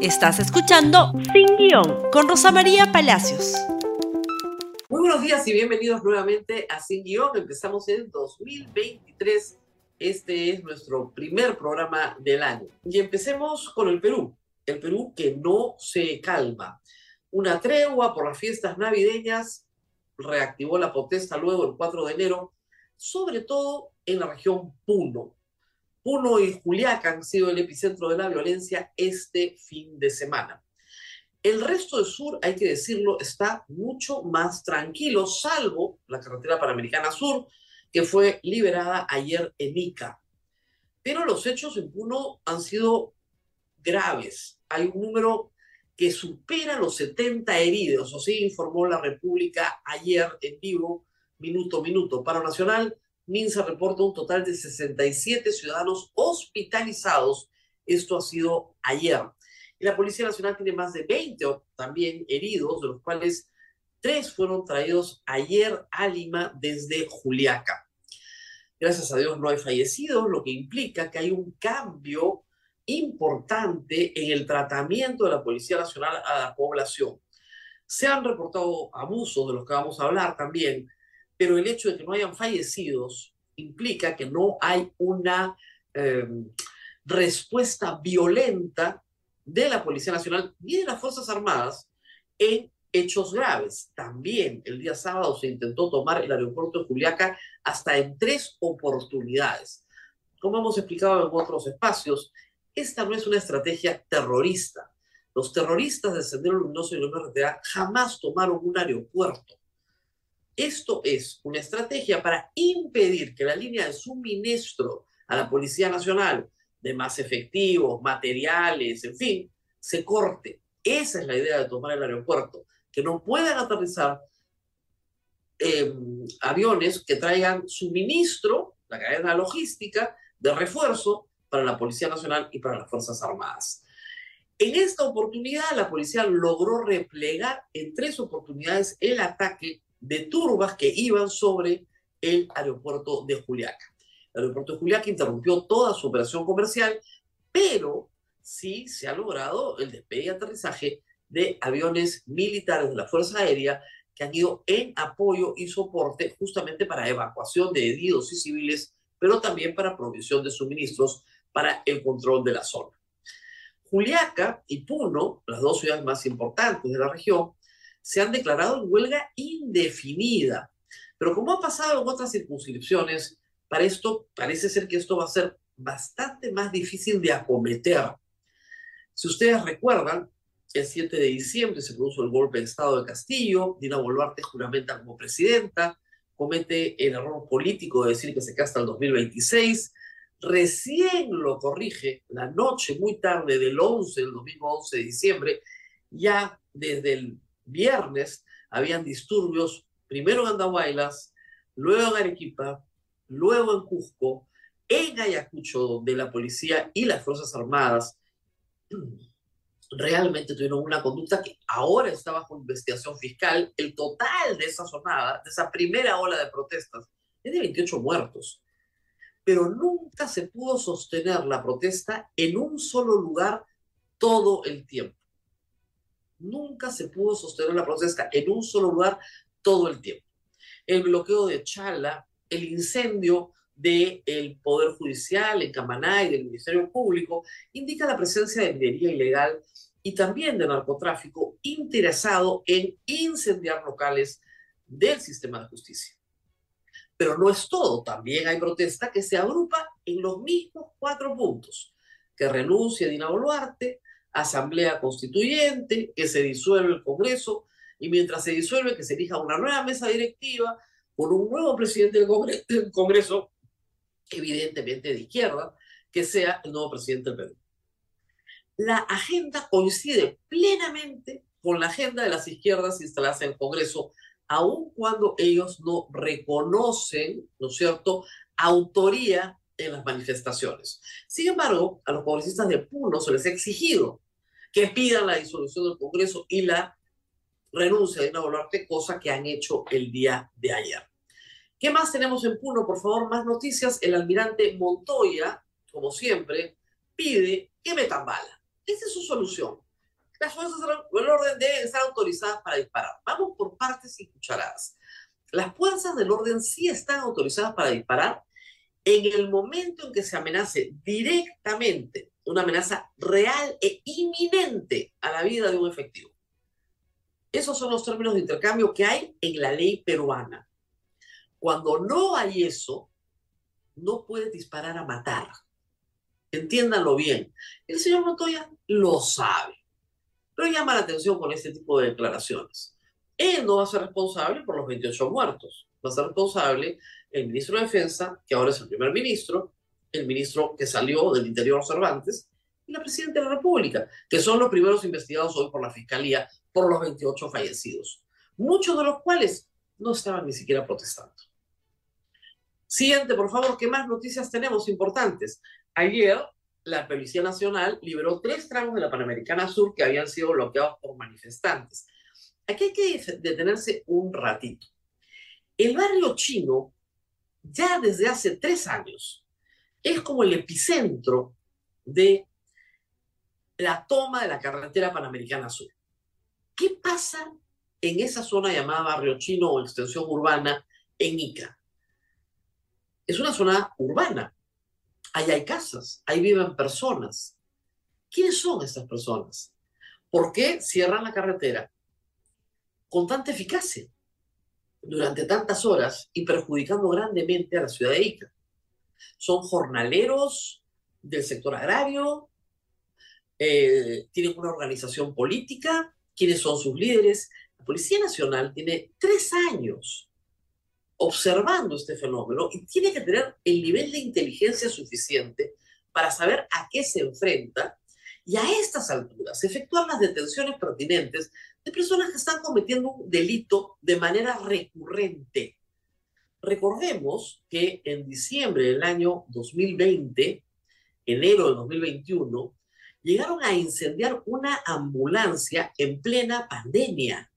Estás escuchando Sin Guión con Rosa María Palacios. Muy buenos días y bienvenidos nuevamente a Sin Guión. Empezamos en 2023. Este es nuestro primer programa del año. Y empecemos con el Perú. El Perú que no se calma. Una tregua por las fiestas navideñas reactivó la protesta luego el 4 de enero, sobre todo en la región Puno. Puno y Juliaca han sido el epicentro de la violencia este fin de semana. El resto del sur, hay que decirlo, está mucho más tranquilo, salvo la carretera panamericana sur, que fue liberada ayer en Ica. Pero los hechos en Puno han sido graves. Hay un número que supera los 70 heridos, así informó la República ayer en vivo, minuto a minuto. Paro Nacional, Minsa reporta un total de 67 ciudadanos hospitalizados. Esto ha sido ayer. Y la Policía Nacional tiene más de 20 también heridos, de los cuales tres fueron traídos ayer a Lima desde Juliaca. Gracias a Dios no hay fallecidos, lo que implica que hay un cambio importante en el tratamiento de la Policía Nacional a la población. Se han reportado abusos de los que vamos a hablar también, pero el hecho de que no hayan fallecidos implica que no hay una em, respuesta violenta de la Policía Nacional ni de las Fuerzas Armadas en hechos graves. También el día sábado se intentó tomar el aeropuerto de Juliaca hasta en tres oportunidades. Como hemos explicado en otros espacios, esta no es una estrategia terrorista. Los terroristas de Sendero Luminoso y la MRTA jamás tomaron un aeropuerto. Esto es una estrategia para impedir que la línea de suministro a la Policía Nacional de más efectivos, materiales, en fin, se corte. Esa es la idea de tomar el aeropuerto, que no puedan aterrizar em, aviones que traigan suministro, la cadena logística de refuerzo para la Policía Nacional y para las Fuerzas Armadas. En esta oportunidad, la policía logró replegar en tres oportunidades el ataque de turbas que iban sobre el aeropuerto de Juliaca. El aeropuerto de Juliaca interrumpió toda su operación comercial, pero sí se ha logrado el despegue y aterrizaje de aviones militares de la Fuerza Aérea que han ido en apoyo y soporte justamente para evacuación de heridos y civiles, pero también para provisión de suministros para el control de la zona. Juliaca y Puno, las dos ciudades más importantes de la región, se han declarado en huelga indefinida. Pero como ha pasado en otras circunscripciones, para esto parece ser que esto va a ser bastante más difícil de acometer. Si ustedes recuerdan, el 7 de diciembre se produjo el golpe de Estado de Castillo, Dina Boluarte juramenta como presidenta, comete el error político de decir que se queda hasta el 2026, recién lo corrige la noche muy tarde del 11, el domingo 11 de diciembre, ya desde el viernes habían disturbios, primero en Andahuaylas, luego en Arequipa, luego en Cusco, en Ayacucho, donde la policía y las Fuerzas Armadas realmente tuvieron una conducta que ahora está bajo investigación fiscal. El total de esa sonada, de esa primera ola de protestas, es de 28 muertos. Pero nunca se pudo sostener la protesta en un solo lugar todo el tiempo nunca se pudo sostener la protesta en un solo lugar todo el tiempo. El bloqueo de Chala, el incendio del Poder Judicial en Camaná y del Ministerio Público indica la presencia de minería ilegal y también de narcotráfico interesado en incendiar locales del sistema de justicia. Pero no es todo, también hay protesta que se agrupa en los mismos cuatro puntos, que renuncie Dina Boluarte, asamblea constituyente, que se disuelve el Congreso y mientras se disuelve que se elija una nueva mesa directiva con un nuevo presidente del Congreso, evidentemente de izquierda, que sea el nuevo presidente del Perú. La agenda coincide plenamente con la agenda de las izquierdas instaladas en el Congreso, aun cuando ellos no reconocen, ¿no es cierto?, autoría en las manifestaciones. Sin embargo, a los congresistas de Puno se les ha exigido que pidan la disolución del Congreso y la renuncia de Dina Boluarte, cosa que han hecho el día de ayer. ¿Qué más tenemos en Puno? Por favor, más noticias. El almirante Montoya, como siempre, pide que metan bala. Esa es su solución. las fuerzas del orden deben estar autorizadas para disparar. Vamos por partes y cucharadas. Las fuerzas del orden sí están autorizadas para disparar en el momento en que se amenace directamente, una amenaza real e inminente a la vida de un efectivo. Esos son los términos de intercambio que hay en la ley peruana. Cuando no hay eso, no puede disparar a matar. Entiéndanlo bien. El señor Montoya lo sabe, pero llama la atención con este tipo de declaraciones. Él no va a ser responsable por los 28 muertos. Va a ser responsable el ministro de Defensa, que ahora es el primer ministro, el ministro que salió del Interior Cervantes, y la presidenta de la República, que son los primeros investigados hoy por la Fiscalía por los 28 fallecidos, muchos de los cuales no estaban ni siquiera protestando. Siguiente, por favor, ¿qué más noticias tenemos importantes? Ayer, la Policía Nacional liberó tres tramos de la Panamericana Sur que habían sido bloqueados por manifestantes. Aquí hay que detenerse un ratito. El barrio chino, ya desde hace tres años, es como el epicentro de la toma de la carretera Panamericana Sur. ¿Qué pasa en esa zona llamada barrio chino o extensión urbana en Ica? Es una zona urbana. Ahí hay casas, ahí viven personas. ¿Quiénes son estas personas? ¿Por qué cierran la carretera con tanta eficacia durante tantas horas y perjudicando grandemente a la ciudad de Ica? Son jornaleros del sector agrario, eh, tienen una organización política, quiénes son sus líderes. La Policía Nacional tiene tres años observando este fenómeno y tiene que tener el nivel de inteligencia suficiente para saber a qué se enfrenta y a estas alturas efectuar las detenciones pertinentes de personas que están cometiendo un delito de manera recurrente. Recordemos que en diciembre del año 2020, enero de 2021, llegaron a incendiar una ambulancia en plena pandemia.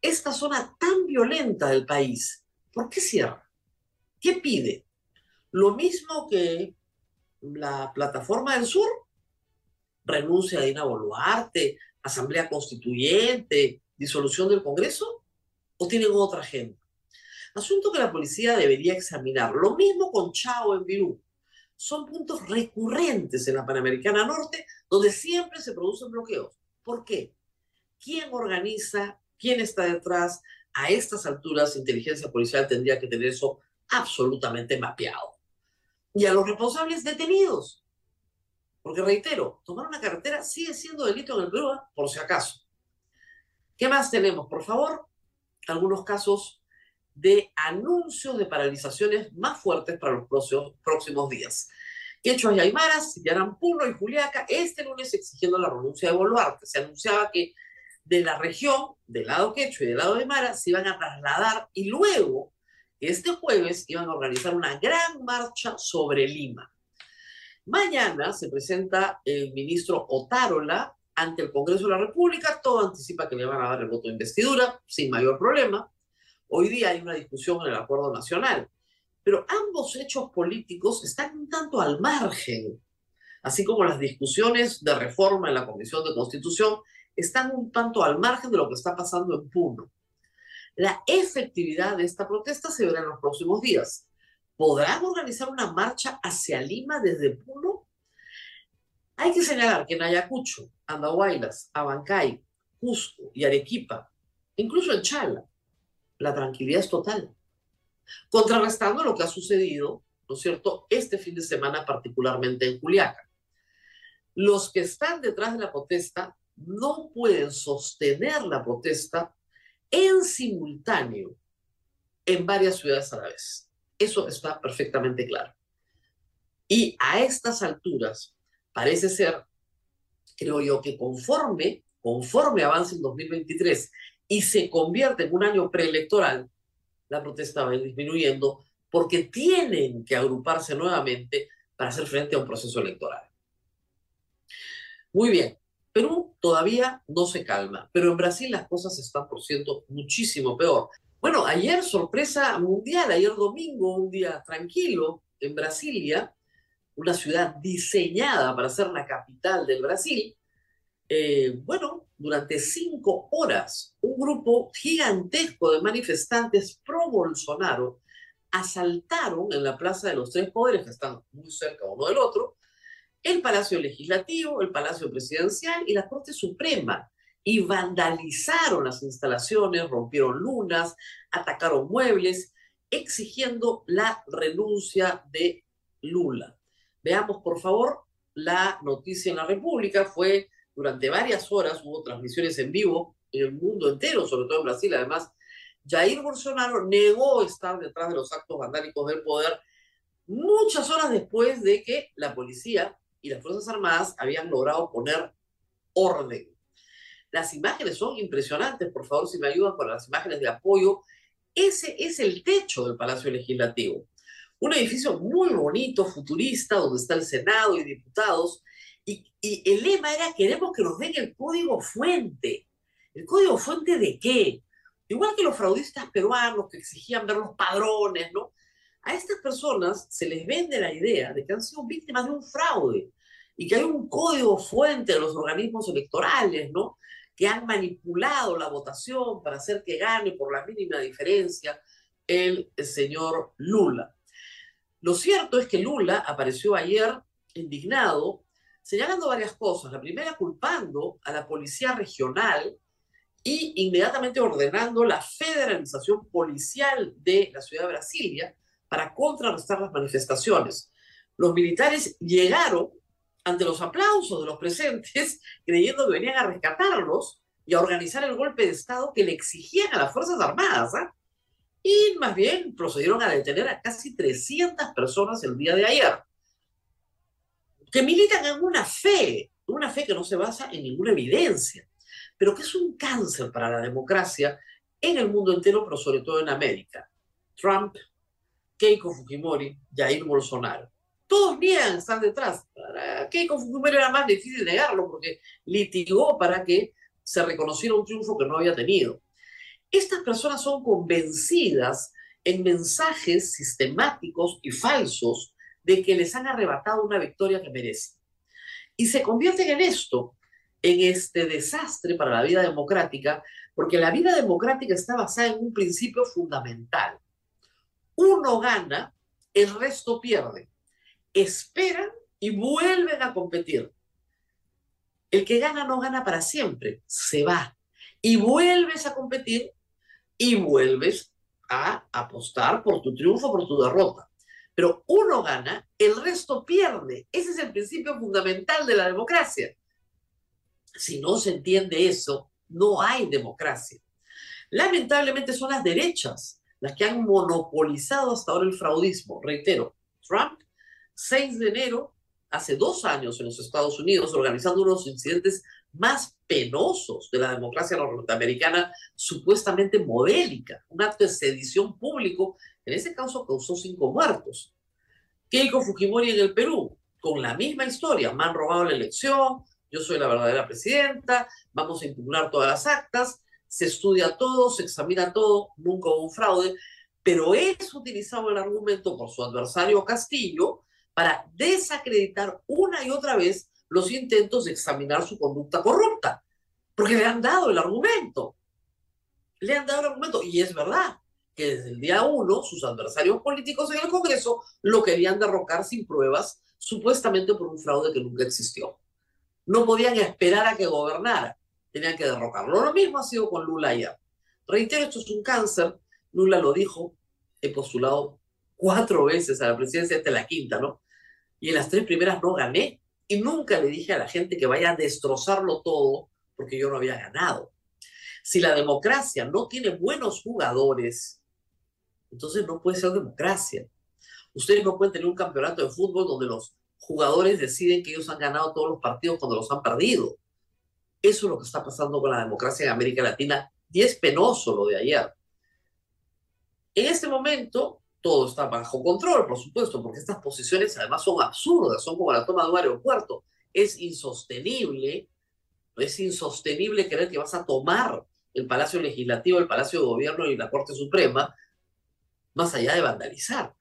Esta zona tan violenta del país, ¿por qué cierra? ¿Qué pide? Lo mismo que la plataforma del sur, renuncia a Dina Boluarte, asamblea constituyente, disolución del Congreso, o tienen otra agenda. Asunto que la policía debería examinar. Lo mismo con Chao en Virú son puntos recurrentes en la Panamericana Norte donde siempre se producen bloqueos. ¿Por qué? ¿Quién organiza? ¿Quién está detrás? A estas alturas, inteligencia policial tendría que tener eso absolutamente mapeado. Y a los responsables detenidos. Porque reitero, tomar una carretera sigue siendo delito en el Perú, ¿eh? por si acaso. ¿Qué más tenemos? Por favor, algunos casos de anuncios de paralizaciones más fuertes para los próximos, días. Quechua y Aymaras sitiarán Puno y Juliaca este lunes exigiendo la renuncia de Boluarte. Se anunciaba que de la región, del lado Quechua y del lado Aymara, se iban a trasladar y luego, este jueves, iban a organizar una gran marcha sobre Lima. Mañana se presenta el ministro Otárola ante el Congreso de la República. Todo anticipa que le van a dar el voto de investidura sin mayor problema. Hoy día hay una discusión en el acuerdo nacional, pero ambos hechos políticos están un tanto al margen, así como las discusiones de reforma en la Comisión de Constitución están un tanto al margen de lo que está pasando en Puno. La efectividad de esta protesta se verá en los próximos días. ¿Podrán organizar una marcha hacia Lima desde Puno? Hay que señalar que en Ayacucho, Andahuaylas, Abancay, Cusco y Arequipa, incluso en Chala, la tranquilidad es total. Contrarrestando lo que ha sucedido, ¿no es cierto?, este fin de semana, particularmente en Juliaca. Los que están detrás de la protesta no pueden sostener la protesta en simultáneo en varias ciudades a la vez. Eso está perfectamente claro. Y a estas alturas, parece ser, creo yo, que conforme, conforme avance el 2023 y se convierte en un año preelectoral, la protesta va disminuyendo porque tienen que agruparse nuevamente para hacer frente a un proceso electoral. Muy bien, Perú todavía no se calma, pero en Brasil las cosas están, por cierto, muchísimo peor. Bueno, ayer sorpresa mundial, ayer domingo, un día tranquilo en Brasilia, una ciudad diseñada para ser la capital del Brasil, eh, bueno, durante cinco horas, un grupo gigantesco de manifestantes pro Bolsonaro asaltaron en la Plaza de los Tres Poderes, que están muy cerca uno del otro, el Palacio Legislativo, el Palacio Presidencial y la Corte Suprema, y vandalizaron las instalaciones, rompieron lunas, atacaron muebles, exigiendo la renuncia de Lula. Veamos, por favor, la noticia en la República. Fue durante varias horas, hubo transmisiones en vivo en el mundo entero, sobre todo en Brasil. Además, Jair Bolsonaro negó estar detrás de los actos vandálicos del poder muchas horas después de que la policía y las Fuerzas Armadas habían logrado poner orden. Las imágenes son impresionantes, por favor, si me ayudan con las imágenes de apoyo. Ese es el techo del Palacio Legislativo. Un edificio muy bonito, futurista, donde está el Senado y diputados. Y, y el lema era, queremos que nos den el código fuente. ¿El código fuente de qué? Igual que los fraudistas peruanos que exigían ver los padrones, ¿no? A estas personas se les vende la idea de que han sido víctimas de un fraude y que hay un código fuente de los organismos electorales, ¿no? Que han manipulado la votación para hacer que gane por la mínima diferencia el, señor Lula. Lo cierto es que Lula apareció ayer indignado, señalando varias cosas. La primera, culpando a la policía regional y inmediatamente ordenando la federalización policial de la ciudad de Brasilia, para contrarrestar las manifestaciones. Los militares llegaron ante los aplausos de los presentes, creyendo que venían a rescatarlos y a organizar el golpe de Estado que le exigían a las Fuerzas Armadas. ¿ah? Y más bien procedieron a detener a casi 300 personas el día de ayer, que militan en una fe, una fe que no se basa en ninguna evidencia, pero que es un cáncer para la democracia en el mundo entero, pero sobre todo en América. Trump Keiko Fujimori, Jair Bolsonaro. Todos niegan están detrás. Para Keiko Fujimori era más difícil negarlo porque litigó para que se reconociera un triunfo que no había tenido. Estas personas son convencidas en mensajes sistemáticos y falsos de que les han arrebatado una victoria que merecen. Y se convierten en esto, en este desastre para la vida democrática, porque la vida democrática está basada en un principio fundamental uno gana, el resto pierde. Esperan y vuelven a competir. El que gana no gana para siempre, se va. Y vuelves a competir y vuelves a apostar por tu triunfo, por tu derrota. Pero uno gana, el resto pierde. Ese es el principio fundamental de la democracia. Si no se entiende eso, no hay democracia. Lamentablemente son las derechas las que han monopolizado hasta ahora el fraudismo. Reitero, Trump, 6 de enero, hace dos años en los Estados Unidos, organizando unos incidentes más penosos de la democracia norteamericana, supuestamente modélica, un acto de sedición público, en ese caso causó cinco muertos. Keiko Fujimori en el Perú, con la misma historia, me han robado la elección, yo soy la verdadera presidenta, vamos a impugnar todas las actas, se estudia todo, se examina todo, nunca hubo un fraude, pero es utilizado el argumento por su adversario Castillo para desacreditar una y otra vez los intentos de examinar su conducta corrupta, porque le han dado el argumento. Le han dado el argumento, y es verdad que desde el día uno sus adversarios políticos en el Congreso lo querían derrocar sin pruebas, supuestamente por un fraude que nunca existió. No podían esperar a que gobernara tenían que derrocarlo. Lo mismo ha sido con Lula ayer. Reitero, esto es un cáncer. Lula lo dijo, he postulado cuatro veces a la presidencia, esta es la quinta, ¿no? Y en las tres primeras no gané. Y nunca le dije a la gente que vaya a destrozarlo todo porque yo no había ganado. Si la democracia no tiene buenos jugadores, entonces no puede ser democracia. Ustedes no pueden tener un campeonato de fútbol donde los jugadores deciden que ellos han ganado todos los partidos cuando los han perdido. Eso es lo que está pasando con la democracia en América Latina y es penoso lo de ayer. En este momento todo está bajo control, por supuesto, porque estas posiciones además son absurdas, son como la toma de un aeropuerto. Es insostenible, es insostenible creer que vas a tomar el Palacio Legislativo, el Palacio de Gobierno y la Corte Suprema, más allá de vandalizar.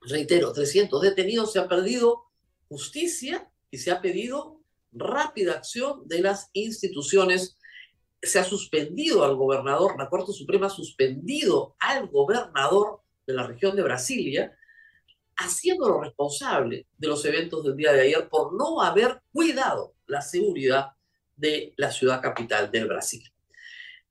Reitero, 300 detenidos, se ha perdido justicia y se ha pedido rápida acción de las instituciones. Se ha suspendido al gobernador, la Corte Suprema ha suspendido al gobernador de la región de Brasilia, haciéndolo responsable de los eventos del día de ayer por no haber cuidado la seguridad de la ciudad capital del Brasil.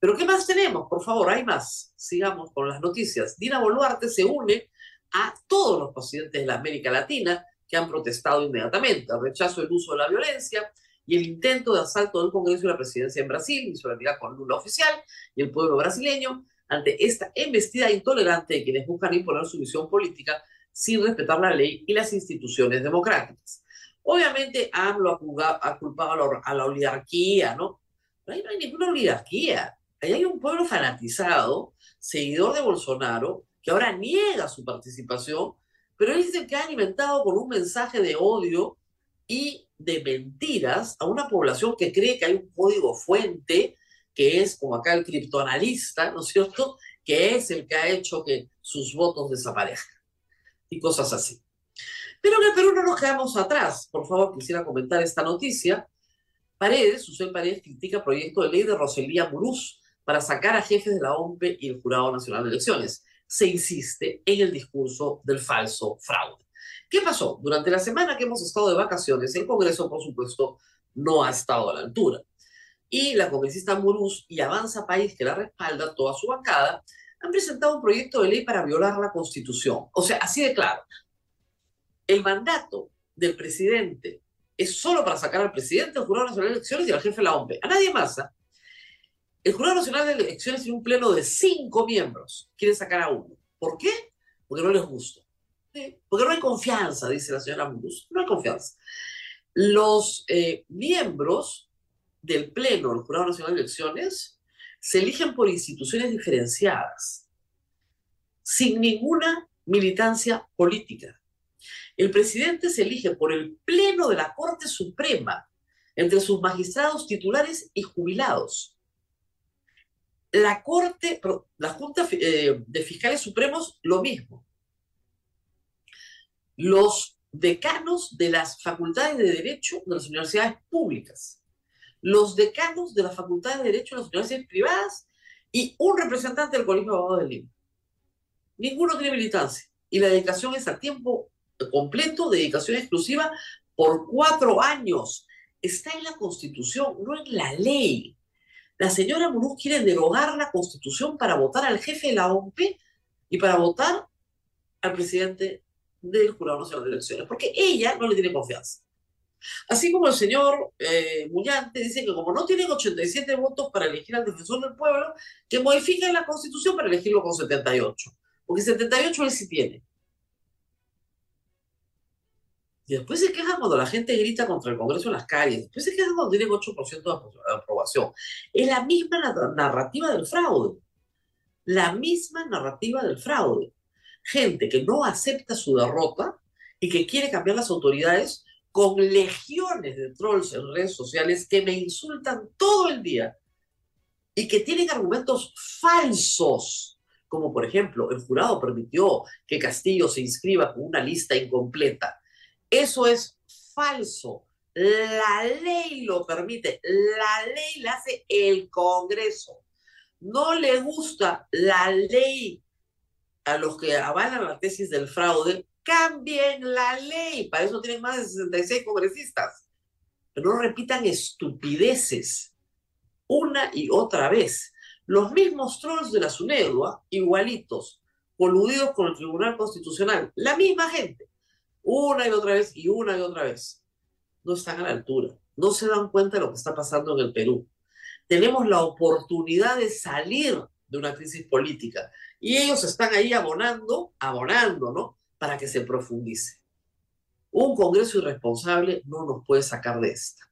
Pero ¿qué más tenemos? Por favor, hay más. Sigamos con las noticias. Dina Boluarte se une a todos los presidentes de la América Latina que han protestado inmediatamente el rechazo del uso de la violencia y el intento de asalto del Congreso y la presidencia en Brasil, solidaridad con Lula oficial y el pueblo brasileño, ante esta embestida intolerante de quienes buscan imponer su visión política sin respetar la ley y las instituciones democráticas. Obviamente AMLO ha culpado a la oligarquía, ¿no? Pero ahí no hay ninguna oligarquía. Ahí hay un pueblo fanatizado, seguidor de Bolsonaro, que ahora niega su participación, pero él dice que ha alimentado con un mensaje de odio y de mentiras a una población que cree que hay un código fuente, que es como acá el criptoanalista, ¿no es cierto?, que es el que ha hecho que sus votos desaparezcan y cosas así. Pero en Perú no nos quedamos atrás. Por favor, quisiera comentar esta noticia. Paredes, Susel Paredes, critica proyecto de ley de Roselía Muruz para sacar a jefes de la OMPE y el Jurado Nacional de Elecciones se insiste en el discurso del falso fraude. ¿Qué pasó? Durante la semana que hemos estado de vacaciones, el Congreso, por supuesto, no ha estado a la altura. Y la congresista Muruz y Avanza País, que la respalda, toda su bancada, han presentado un proyecto de ley para violar la Constitución. O sea, así de claro. El mandato del presidente es solo para sacar al presidente, al Jurado Nacional de Elecciones y al jefe de la OMPE. A nadie más. ¿ah? El Jurado Nacional de Elecciones tiene un pleno de cinco miembros. Quiere sacar a uno. ¿Por qué? Porque no les gusta. Porque no hay confianza, dice la señora Muruz. No hay confianza. Los eh, miembros del pleno del Jurado Nacional de Elecciones se eligen por instituciones diferenciadas, sin ninguna militancia política. El presidente se elige por el pleno de la Corte Suprema, entre sus magistrados titulares y jubilados la Corte, la Junta eh, de Fiscales Supremos, lo mismo. Los decanos de las facultades de Derecho de las universidades públicas, los decanos de las facultades de Derecho de las universidades privadas y un representante del Colegio de Abogados de Lima. Ninguno tiene militancia. Y la dedicación es a tiempo completo, dedicación exclusiva por cuatro años. Está en la Constitución, no en la ley. La señora Muruz quiere derogar la constitución para votar al jefe de la OMP y para votar al presidente del Jurado Nacional de Elecciones, porque ella no le tiene confianza. Así como el señor eh, Mullante dice que como no tienen 87 votos para elegir al defensor del pueblo, que modifiquen la constitución para elegirlo con 78, porque 78 él sí tiene. Y después se quejan cuando la gente grita contra el Congreso en las calles. Después se quejan cuando tienen 8% de aprobación. Es la misma narrativa del fraude. La misma narrativa del fraude. Gente que no acepta su derrota y que quiere cambiar las autoridades con legiones de trolls en redes sociales que me insultan todo el día y que tienen argumentos falsos, como por ejemplo, el jurado permitió que Castillo se inscriba con una lista incompleta eso es falso. La ley lo permite, la ley la hace el Congreso. No le gusta la ley a los que avalan la tesis del fraude, cambien la ley. Para eso tienen más de 66 congresistas. Pero no repitan estupideces una y otra vez. Los mismos trolls de la SUNEDUA, igualitos, coludidos con el Tribunal Constitucional, la misma gente una y otra vez y una y otra vez. No están a la altura, no se dan cuenta de lo que está pasando en el Perú. Tenemos la oportunidad de salir de una crisis política y ellos están ahí abonando, abonando, ¿no? Para que se profundice. Un Congreso irresponsable no nos puede sacar de esta.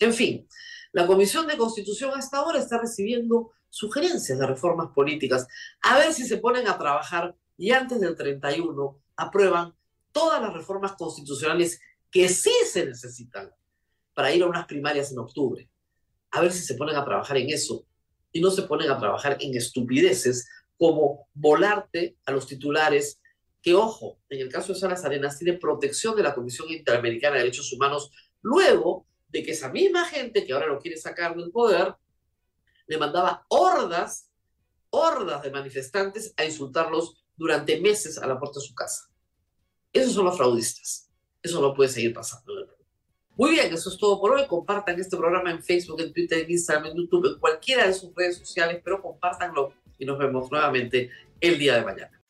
En fin, la Comisión de Constitución hasta ahora está recibiendo sugerencias de reformas políticas. A ver si se ponen a trabajar y antes del 31 aprueban todas las reformas constitucionales que sí se necesitan para ir a unas primarias en octubre. A ver si se ponen a trabajar en eso y no se ponen a trabajar en estupideces como volarte a los titulares que, ojo, en el caso de Salas Arenas tiene protección de la Comisión Interamericana de Derechos Humanos luego de que esa misma gente que ahora lo quiere sacar del poder, le mandaba hordas, hordas de manifestantes a insultarlos durante meses a la puerta de su casa. Esos son los fraudistas. Eso no puede seguir pasando Muy bien, eso es todo por hoy. Compartan este programa en Facebook, en Twitter, en Instagram, en YouTube, en cualquiera de sus redes sociales, pero compártanlo y nos vemos nuevamente el día de mañana.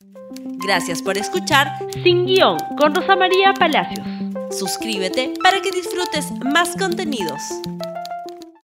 Gracias por escuchar Sin Guión con Rosa María Palacios. Suscríbete para que disfrutes más contenidos.